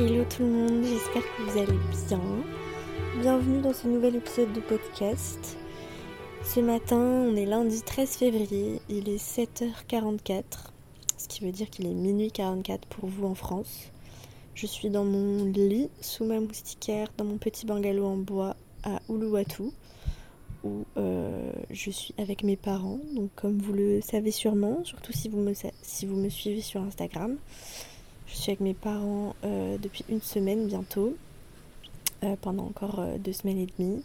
Hello tout le monde, j'espère que vous allez bien. Bienvenue dans ce nouvel épisode de podcast. Ce matin, on est lundi 13 février, il est 7h44, ce qui veut dire qu'il est minuit 44 pour vous en France. Je suis dans mon lit, sous ma moustiquaire, dans mon petit bungalow en bois à Uluwatu, où euh, je suis avec mes parents. Donc comme vous le savez sûrement, surtout si vous me, si vous me suivez sur Instagram, je suis avec mes parents euh, depuis une semaine bientôt, euh, pendant encore deux semaines et demie.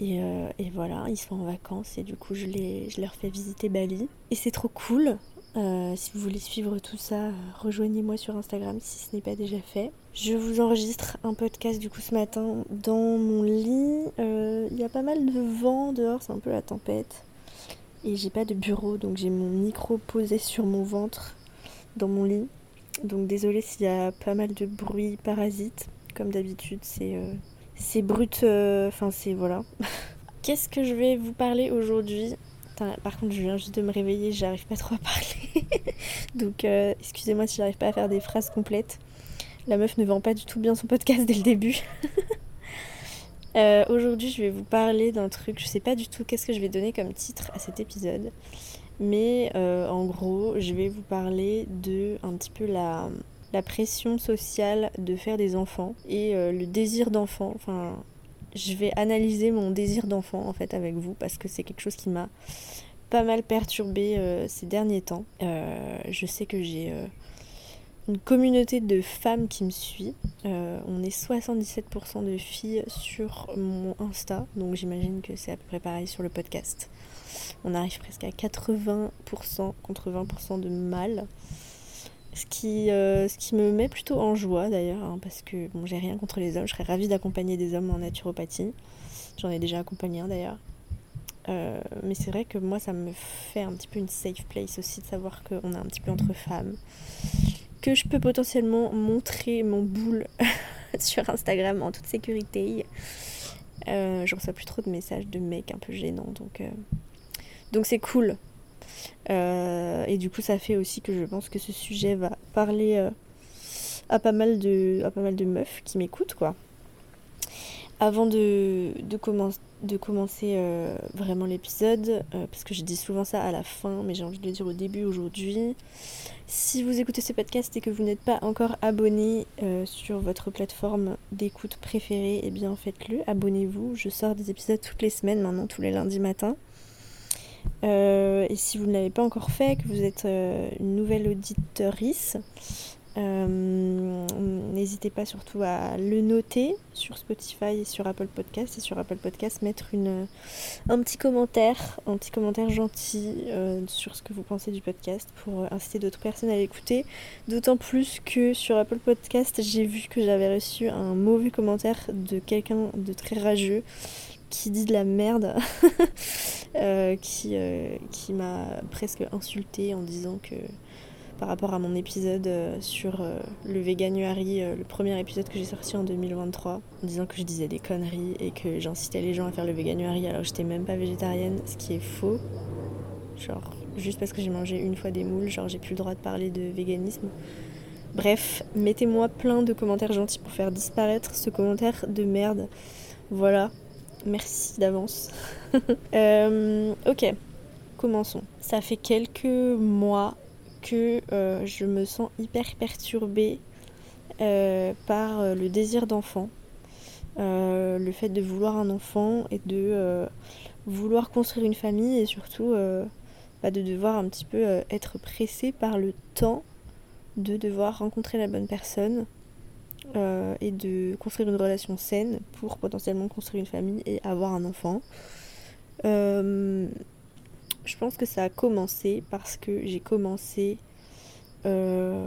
Et, et, voilà, ils sont en vacances et du coup je, je leur fais visiter Bali. Et c'est trop cool. Euh, si vous voulez suivre tout ça, rejoignez-moi sur Instagram si ce n'est pas déjà fait. Je vous enregistre un podcast du coup ce matin dans mon lit. Euh, il y a pas mal de vent dehors, c'est un peu la tempête. Et j'ai pas de bureau, donc j'ai mon micro posé sur mon ventre dans mon lit. Donc désolé s'il y a pas mal de bruit parasite. Comme d'habitude, c'est euh, brut. Enfin, c'est voilà. Qu'est-ce que je vais vous parler aujourd'hui? Par contre, je viens juste de me réveiller, j'arrive pas trop à parler. Donc, euh, excusez-moi si j'arrive pas à faire des phrases complètes. La meuf ne vend pas du tout bien son podcast dès le début. Euh, aujourd'hui, je vais vous parler d'un truc. Je sais pas du tout qu'est-ce que je vais donner comme titre à cet épisode. Mais euh, en gros, je vais vous parler de un petit peu la, la pression sociale de faire des enfants et le désir d'enfant. Enfin, je vais analyser mon désir d'enfant en fait avec vous parce que c'est quelque chose qui m'a pas mal perturbé euh, ces derniers temps. Euh, je sais que j'ai euh, une communauté de femmes qui me suit. on est 77% de filles sur mon Insta, donc j'imagine que c'est à peu près pareil sur le podcast. On arrive presque à 80% contre 20% de mâles. Ce qui, euh, ce qui me met plutôt en joie d'ailleurs, hein, parce que bon, j'ai rien contre les hommes, je serais ravie d'accompagner des hommes en naturopathie. J'en ai déjà accompagné un d'ailleurs. Euh, mais c'est vrai que moi ça me fait un petit peu une safe place aussi de savoir qu'on est un petit peu entre femmes. Que je peux potentiellement montrer mon boule sur Instagram en toute sécurité. Euh, je reçois plus trop de messages de mecs un peu gênants donc donc c'est cool euh, et du coup, ça fait aussi que je pense que ce sujet va parler euh, à, pas mal de, à pas mal de meufs qui m'écoutent, quoi. Avant de, commencer euh, vraiment l'épisode, parce que je dis souvent ça à la fin, mais j'ai envie de le dire au début aujourd'hui. Si vous écoutez ce podcast et que vous n'êtes pas encore abonné sur votre plateforme d'écoute préférée, eh bien faites-le, abonnez-vous. Je sors des épisodes toutes les semaines maintenant, tous les lundis matins. Euh, et si vous ne l'avez pas encore fait, que vous êtes euh, une nouvelle auditorice, euh, n'hésitez pas surtout à le noter sur Spotify et sur Apple Podcast. Et sur Apple Podcast, mettre une, un petit commentaire, un petit commentaire gentil sur ce que vous pensez du podcast pour inciter d'autres personnes à l'écouter. D'autant plus que sur Apple Podcast, j'ai vu que j'avais reçu un mauvais commentaire de quelqu'un de très rageux qui dit de la merde, euh, qui, euh, qui m'a presque insulté en disant que par rapport à mon épisode euh, sur le Veganuary, le premier épisode que j'ai sorti en 2023, en disant que je disais des conneries et que j'incitais les gens à faire le Veganuary alors que j'étais même pas végétarienne, ce qui est faux. Genre, juste parce que j'ai mangé une fois des moules, genre j'ai plus le droit de parler de véganisme. Bref, mettez-moi plein de commentaires gentils pour faire disparaître ce commentaire de merde. Voilà, Merci d'avance. Euh, ok, commençons. Ça fait quelques mois que euh, je me sens hyper perturbée euh, par le désir d'enfant. le fait de vouloir un enfant et de vouloir construire une famille et surtout bah, de devoir un petit peu être pressé par le temps de devoir rencontrer la bonne personne euh, et de construire une relation saine pour potentiellement construire une famille et avoir un enfant. Euh, je pense que ça a commencé parce que j'ai commencé euh,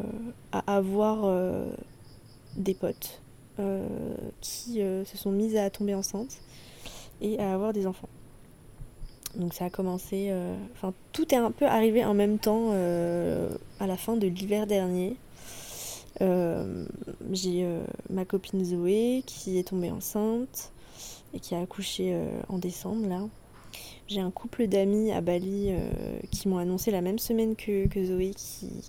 à avoir des potes qui se sont mises à tomber enceintes et à avoir des enfants. Donc ça a commencé, enfin tout est un peu arrivé en même temps à la fin de l'hiver dernier. Euh, j'ai euh, ma copine Zoé qui est tombée enceinte et qui a accouché euh, en décembre là. J'ai un couple d'amis à Bali qui m'ont annoncé la même semaine que, Zoé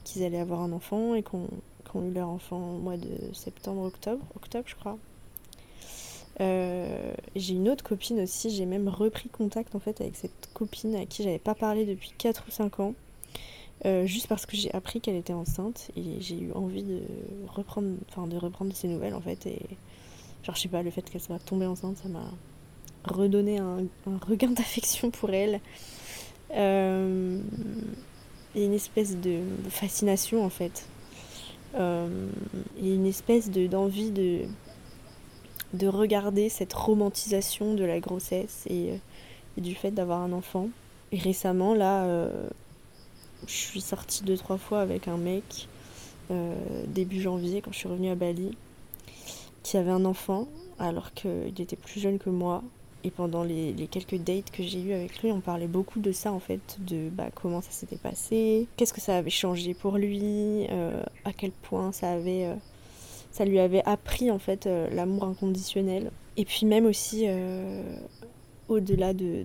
qu'ils allaient avoir un enfant et qu'on ont eu leur enfant au mois de septembre, octobre, octobre je crois. J'ai une autre copine aussi, j'ai même repris contact en fait avec cette copine à qui j'avais pas parlé depuis 4 ou 5 ans. Euh, juste parce que j'ai appris qu'elle était enceinte et j'ai eu envie de reprendre, enfin de reprendre ses nouvelles en fait et genre je sais pas le fait qu'elle soit tombée enceinte ça m'a redonné un, regain d'affection pour elle euh, et une espèce de fascination en fait et une espèce de d'envie de de regarder cette romantisation de la grossesse et, euh, du fait d'avoir un enfant. Et récemment, là, euh, je suis sortie deux, trois fois avec un mec, euh, début janvier, quand je suis revenue à Bali, qui avait un enfant, alors qu'il était plus jeune que moi. Et pendant les, quelques dates que j'ai eues avec lui, on parlait beaucoup de ça en fait, de bah, comment ça s'était passé, qu'est-ce que ça avait changé pour lui, à quel point ça avait ça lui avait appris en fait euh, l'amour inconditionnel. Et puis même aussi, euh, au-delà de,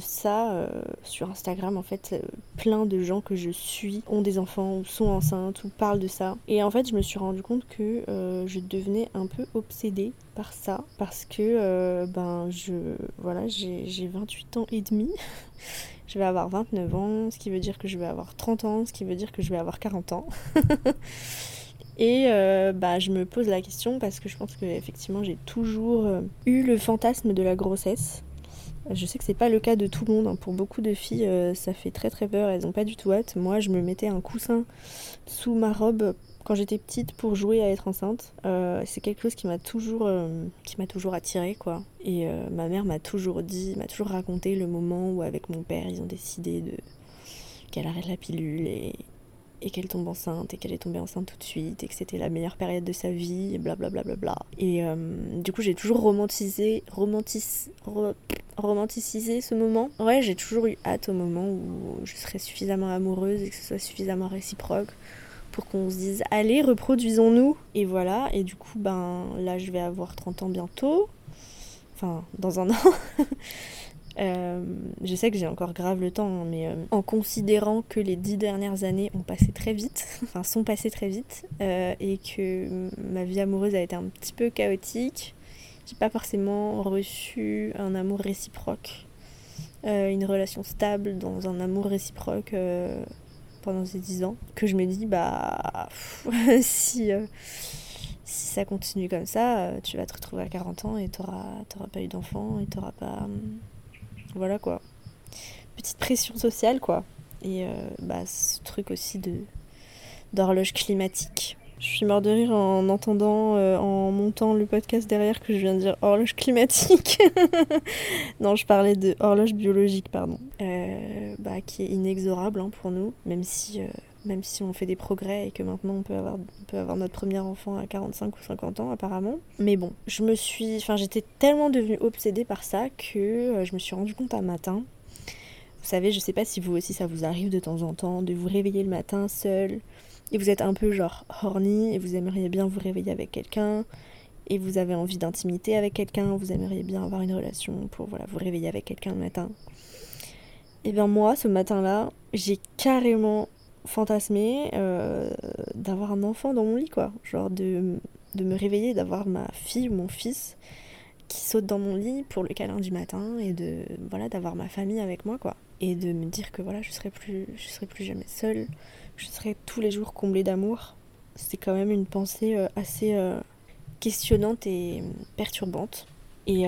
ça, euh, sur Instagram, en fait, plein de gens que je suis ont des enfants ou sont enceintes ou parlent de ça. Et en fait, je me suis rendu compte que je devenais un peu obsédée par ça parce que ben je voilà, j'ai 28 ans et demi. je vais avoir 29 ans, ce qui veut dire que je vais avoir 30 ans, ce qui veut dire que je vais avoir 40 ans. Et euh, bah, je me pose la question parce que je pense que effectivement j'ai toujours euh, eu le fantasme de la grossesse. Je sais que c'est pas le cas de tout le monde. Hein. Pour beaucoup de filles, euh, ça fait très très peur. Elles ont pas du tout hâte. Moi, je me mettais un coussin sous ma robe quand j'étais petite pour jouer à être enceinte. c'est quelque chose qui m'a toujours, qui m'a toujours attiré quoi. Et ma mère m'a toujours dit, m'a toujours raconté le moment où avec mon père ils ont décidé de qu'elle arrête la pilule et, et qu'elle tombe enceinte et qu'elle est tombée enceinte tout de suite et que c'était la meilleure période de sa vie et blablabla. Bla bla bla et euh, du coup j'ai toujours romantisé, romantis, romanticisé ce moment. Ouais j'ai toujours eu hâte au moment où je serais suffisamment amoureuse et que ce soit suffisamment réciproque pour qu'on se dise allez reproduisons-nous et voilà et du coup ben là je vais avoir 30 ans bientôt enfin dans un an Euh, je sais que j'ai encore grave le temps, hein, mais euh, en considérant que les dix dernières années ont passé très vite, enfin sont passées très vite, euh, et que ma vie amoureuse a été un petit peu chaotique, pas forcément reçu un amour réciproque, une relation stable dans un amour réciproque pendant ces dix ans, que je me dis, bah, si si ça continue comme ça, tu vas te retrouver à 40 ans et t'auras pas eu d'enfant et t'auras pas voilà quoi. Petite pression sociale quoi. Et euh, bah, ce truc aussi de d'horloge climatique. Je suis mort de rire en entendant, euh, en montant le podcast derrière que je viens de dire horloge climatique. non, je parlais de horloge biologique, pardon. Euh, bah, qui est inexorable hein, pour nous, même si, même si on fait des progrès et que maintenant on peut, avoir, peut avoir notre premier enfant à 45 ou 50 ans apparemment. Mais bon, je me suis, enfin j'étais tellement devenue obsédée par ça que euh, je me suis rendu compte un matin. Vous savez, je sais pas si vous aussi ça vous arrive de temps en temps de vous réveiller le matin seul et vous êtes un peu genre horny et vous aimeriez bien vous réveiller avec quelqu'un et vous avez envie d'intimité avec quelqu'un, vous aimeriez bien avoir une relation pour voilà, vous réveiller avec quelqu'un le matin. Et bien moi, ce matin-là, j'ai carrément fantasmer euh, d'avoir un enfant dans mon lit, quoi. Genre de, de me réveiller, d'avoir ma fille ou mon fils qui saute dans mon lit pour le câlin du matin et de voilà d'avoir ma famille avec moi quoi et de me dire que voilà je serai plus je serai plus jamais seule je serai tous les jours comblée d'amour c'est quand même une pensée euh, assez euh, questionnante et perturbante et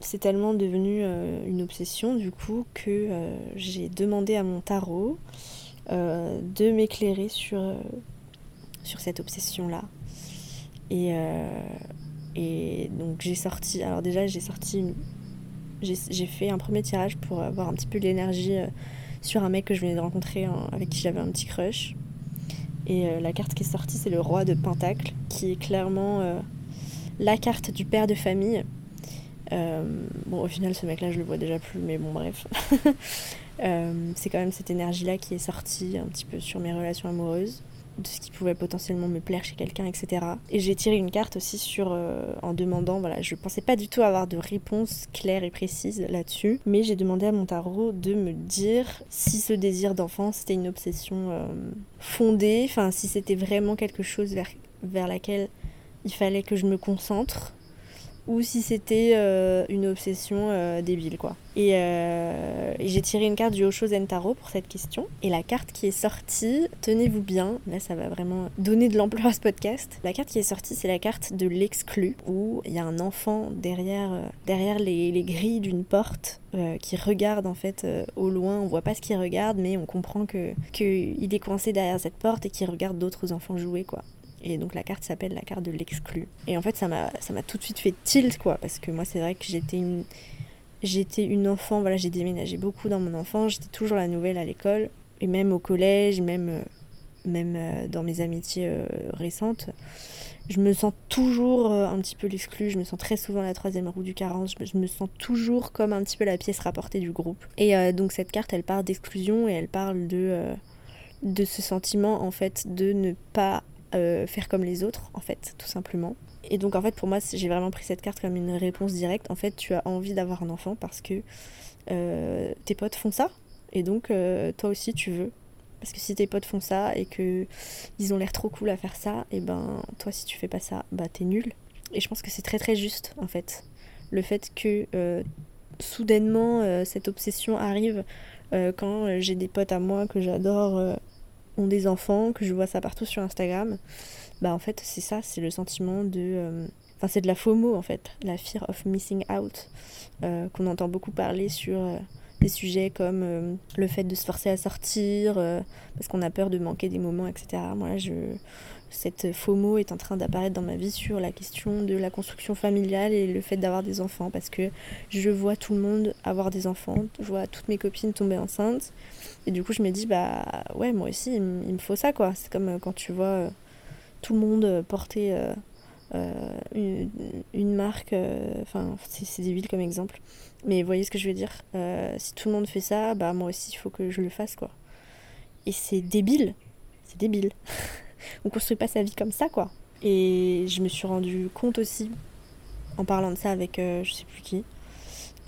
c'est tellement devenu une obsession du coup que j'ai demandé à mon tarot euh, de m'éclairer sur, euh, sur cette obsession-là. Et, euh, et donc j'ai sorti, alors déjà j'ai sorti, j'ai fait un premier tirage pour avoir un petit peu l'énergie sur un mec que je venais de rencontrer avec qui j'avais un petit crush. Et la carte qui est sortie, c'est le roi de Pentacle, qui est clairement la carte du père de famille. bon, au final, ce mec-là, je le vois déjà plus, mais bon, bref. Euh, c'est quand même cette énergie-là qui est sortie un petit peu sur mes relations amoureuses. De ce qui pouvait potentiellement me plaire chez quelqu'un, etc. Et j'ai tiré une carte aussi sur euh, en demandant, voilà, je pensais pas du tout avoir de réponse claire et précise là-dessus, mais j'ai demandé à mon tarot de me dire si ce désir d'enfant c'était une obsession euh, fondée, enfin si c'était vraiment quelque chose vers, vers laquelle il fallait que je me concentre ou si c'était euh, une obsession euh, débile quoi. Euh, et, j'ai tiré une carte du Osho Zen Tarot pour cette question. Et la carte qui est sortie, tenez-vous bien, là ça va vraiment donner de l'ampleur à ce podcast. La carte qui est sortie, c'est la carte de l'exclu, où il y a un enfant derrière, derrière les, les grilles d'une porte qui regarde en fait au loin. On voit pas ce qu'il regarde, mais on comprend que qu'il est coincé derrière cette porte et qu'il regarde d'autres enfants jouer quoi. Et donc la carte s'appelle la carte de l'exclu. Et en fait, ça m'a, tout de suite fait tilt, quoi. Parce que moi, c'est vrai que j'étais une, j'étais une enfant, voilà, j'ai déménagé beaucoup dans mon enfance. J'étais toujours la nouvelle à l'école. Et même au collège, même, euh, même euh, dans mes amitiés euh, récentes. Je me sens toujours un petit peu l'exclu, je me sens très souvent la troisième roue du carence, je me sens toujours comme un petit peu la pièce rapportée du groupe. Et donc cette carte, elle parle d'exclusion et elle parle de, de ce sentiment en fait de ne pas euh, faire comme les autres, en fait, tout simplement. Et donc, en fait, pour moi, j'ai vraiment pris cette carte comme une réponse directe. En fait, tu as envie d'avoir un enfant parce que euh, tes potes font ça, et donc euh, toi aussi tu veux. Parce que si tes potes font ça et que ils ont l'air trop cool à faire ça, et ben toi si tu fais pas ça, bah t'es nul. Et je pense que c'est très très juste en fait. Le fait que soudainement cette obsession arrive quand j'ai des potes à moi que j'adore ont des enfants, que je vois ça partout sur Instagram, bah en fait c'est ça, c'est le sentiment de... Euh, enfin c'est de la FOMO en fait, la fear of missing out, euh, qu'on entend beaucoup parler sur euh, des sujets comme le fait de se forcer à sortir, parce qu'on a peur de manquer des moments, etc. Moi je cette FOMO est en train d'apparaître dans ma vie sur la question de la construction familiale et le fait d'avoir des enfants parce que je vois tout le monde avoir des enfants, je vois toutes mes copines tomber enceintes et du coup je me dis bah ouais moi aussi il, me faut ça quoi. C'est comme euh, quand tu vois euh, tout le monde porter euh, une, marque, enfin c'est débile comme exemple, mais voyez ce que je veux dire. si tout le monde fait ça, bah moi aussi il faut que je le fasse quoi. Et c'est débile, c'est débile. on construit pas sa vie comme ça, quoi. Et je me suis rendu compte aussi, en parlant de ça avec euh, je sais plus qui,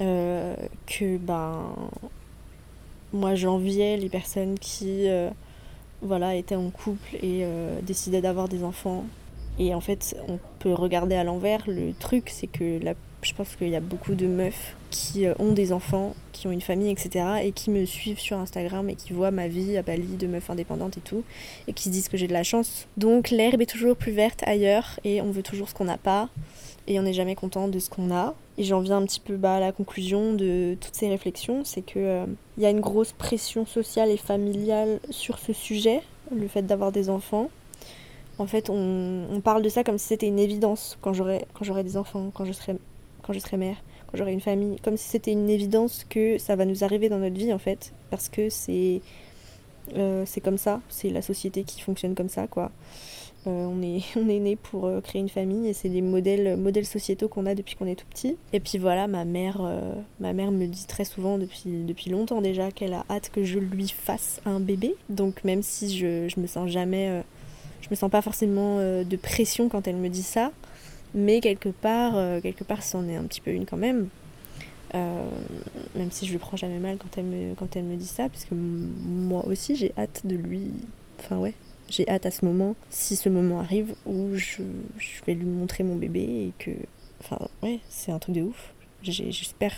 euh, que ben moi j'enviais les personnes qui euh, voilà étaient en couple et décidaient d'avoir des enfants. Et en fait, on peut regarder à l'envers. Le truc, c'est que la je pense qu'il y a beaucoup de meufs qui euh, ont des enfants, qui ont une famille, etc. et qui me suivent sur Instagram et qui voient ma vie à Bali de meuf indépendante et tout, et qui se disent que j'ai de la chance. Donc l'herbe est toujours plus verte ailleurs et on veut toujours ce qu'on n'a pas et on n'est jamais content de ce qu'on a. Et j'en viens un petit peu bah, à la conclusion de toutes ces réflexions, c'est que euh, y a une grosse pression sociale et familiale sur ce sujet, le fait d'avoir des enfants. En fait, on, parle de ça comme si c'était une évidence quand j'aurai des enfants, quand je serai quand je serai mère, quand j'aurai une famille, comme si c'était une évidence que ça va nous arriver dans notre vie en fait, parce que c'est euh, comme ça, c'est la société qui fonctionne comme ça quoi. Euh, on est on est né pour euh, créer une famille et c'est des modèles modèles sociétaux qu'on a depuis qu'on est tout petit. Et puis voilà, ma mère ma mère me dit très souvent depuis depuis longtemps déjà qu'elle a hâte que je lui fasse un bébé. Donc même si je je me sens jamais je me sens pas forcément de pression quand elle me dit ça mais quelque part, euh, quelque part, c'en est un petit peu une quand même. Euh, même si je le prends jamais mal quand elle me, dit ça, parce que moi aussi j'ai hâte de lui. Enfin, ouais, j'ai hâte à ce moment, si ce moment arrive, où je, vais lui montrer mon bébé et que. Enfin, ouais, c'est un truc de ouf. J'espère.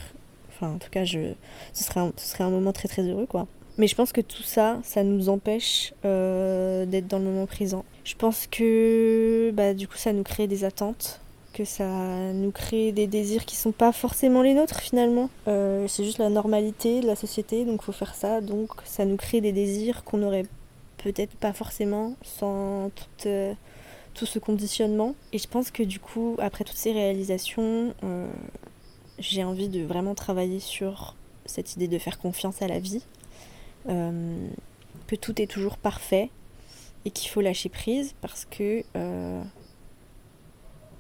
Enfin, en tout cas, ce, ce serait un moment très très heureux, quoi. Mais je pense que tout ça, ça nous empêche euh, d'être dans le moment présent. Je pense que bah, du coup, ça nous crée des attentes, que ça nous crée des désirs qui sont pas forcément les nôtres finalement. Euh, c'est juste la normalité de la société, donc faut faire ça. Donc ça nous crée des désirs qu'on n'aurait peut-être pas forcément sans euh, tout, ce conditionnement. Et je pense que du coup, après toutes ces réalisations, j'ai envie de vraiment travailler sur cette idée de faire confiance à la vie euh, que tout est toujours parfait et qu'il faut lâcher prise parce que euh,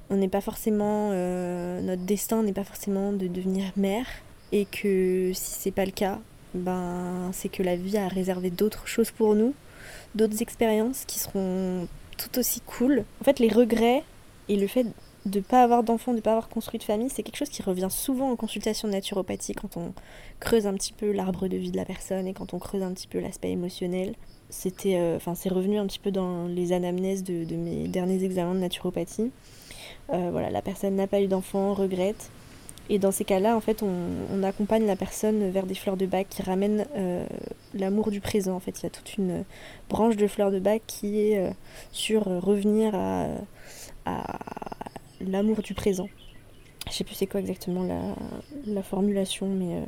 on n'est pas forcément euh, notre destin n'est pas forcément de devenir mère et que si c'est pas le cas ben c'est que la vie a réservé d'autres choses pour nous d'autres expériences qui seront tout aussi cool. En fait, les regrets et le fait de ne pas avoir d'enfants, de ne pas avoir construit de famille, c'est quelque chose qui revient souvent en consultation de naturopathie quand on creuse un petit peu l'arbre de vie de la personne et quand on creuse un petit peu l'aspect émotionnel. C'était, euh, enfin, c'est revenu un petit peu dans les anamnèses de, mes derniers examens de naturopathie. Euh, voilà, la personne n'a pas eu d'enfant, regrette. Et dans ces cas-là, en fait, on, accompagne la personne vers des fleurs de bac qui ramènent euh, l'amour du présent. En fait, il y a toute une branche de fleurs de bac qui est sur revenir à l'amour du présent. Je sais plus c'est quoi exactement la, formulation, mais euh,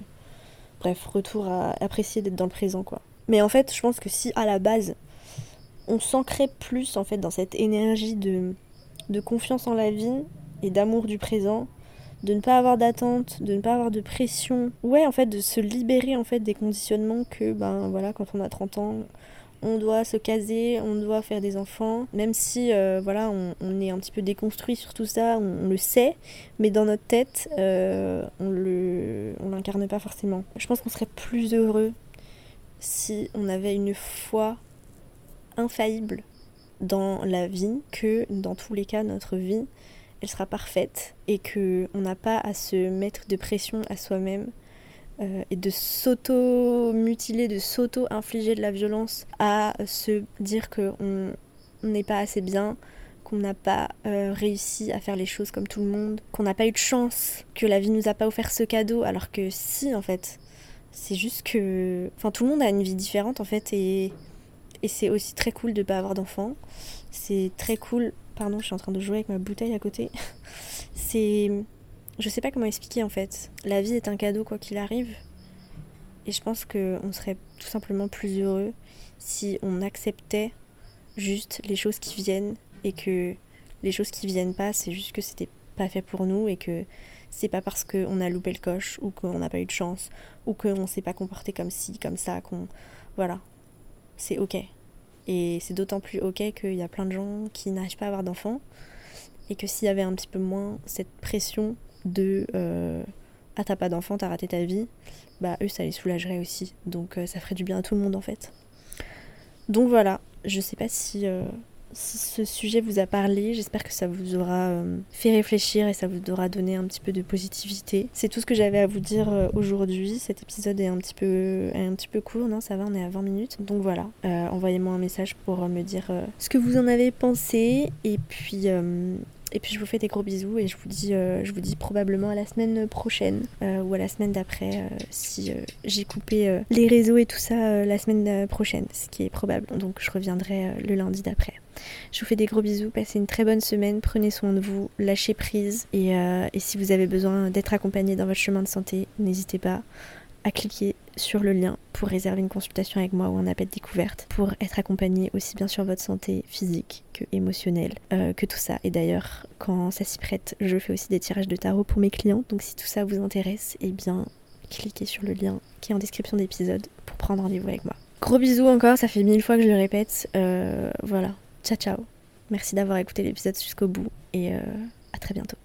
bref, retour à apprécier d'être dans le présent, quoi. Mais en fait, je pense que si à la base, on s'ancrait plus en fait dans cette énergie de, de confiance en la vie et d'amour du présent, de ne pas avoir d'attente, de ne pas avoir de pression, ouais, en fait, de se libérer en fait des conditionnements que, ben voilà, quand on a 30 ans, on doit se caser, on doit faire des enfants, même si euh, voilà, on, est un petit peu déconstruit sur tout ça, on, le sait, mais dans notre tête, euh, on le, on l'incarne pas forcément. Je pense qu'on serait plus heureux si on avait une foi infaillible dans la vie, que dans tous les cas, notre vie, elle sera parfaite et que on n'a pas à se mettre de pression à soi-même euh, et de s'auto-mutiler, de s'auto-infliger de la violence à se dire qu'on n'est pas assez bien, qu'on n'a pas euh, réussi à faire les choses comme tout le monde, qu'on n'a pas eu de chance, que la vie nous a pas offert ce cadeau, alors que si en fait. C'est juste que. Enfin, tout le monde a une vie différente en fait, et, et c'est aussi très cool de pas avoir d'enfants. C'est très cool. Pardon, je suis en train de jouer avec ma bouteille à côté. c'est je sais pas comment expliquer en fait. La vie est un cadeau quoi qu'il arrive. Et je pense qu'on serait tout simplement plus heureux si on acceptait juste les choses qui viennent et que les choses qui viennent pas, c'est juste que c'était pas fait pour nous et que c'est pas parce qu'on a loupé le coche ou qu'on n'a pas eu de chance ou qu'on s'est pas comporté comme ci, comme ça, qu'on. Voilà. C'est ok. Et c'est d'autant plus ok qu'il y a plein de gens qui n'arrivent pas à avoir d'enfants et que s'il y avait un petit peu moins cette pression de euh, ah t'as pas d'enfant, t'as raté ta vie, bah eux ça les soulagerait aussi. Donc euh, ça ferait du bien à tout le monde en fait. Donc voilà, je sais pas si, euh, si ce sujet vous a parlé, j'espère que ça vous aura fait réfléchir et ça vous aura donné un petit peu de positivité. C'est tout ce que j'avais à vous dire aujourd'hui. Cet épisode est un petit peu, un petit peu court, non ça va, on est à 20 minutes. Donc voilà, envoyez-moi un message pour me dire ce que vous en avez pensé et puis et puis je vous fais des gros bisous et je vous dis, euh, probablement à la semaine prochaine euh, ou à la semaine d'après euh, si j'ai coupé les réseaux et tout ça la semaine prochaine, ce qui est probable. Donc je reviendrai le lundi d'après. Je vous fais des gros bisous, passez une très bonne semaine, prenez soin de vous, lâchez prise et si vous avez besoin d'être accompagné dans votre chemin de santé, n'hésitez pas à cliquer sur le lien pour réserver une consultation avec moi ou un appel découverte pour être accompagné aussi bien sur votre santé physique que émotionnelle euh, que tout ça. Et d'ailleurs, quand ça s'y prête, je fais aussi des tirages de tarot pour mes clients. Donc si tout ça vous intéresse, eh bien cliquez sur le lien qui est en description d'épisode pour prendre rendez-vous avec moi. Gros bisous encore, ça fait mille fois que je le répète. Euh, voilà, ciao ciao. Merci d'avoir écouté l'épisode jusqu'au bout et euh, à très bientôt.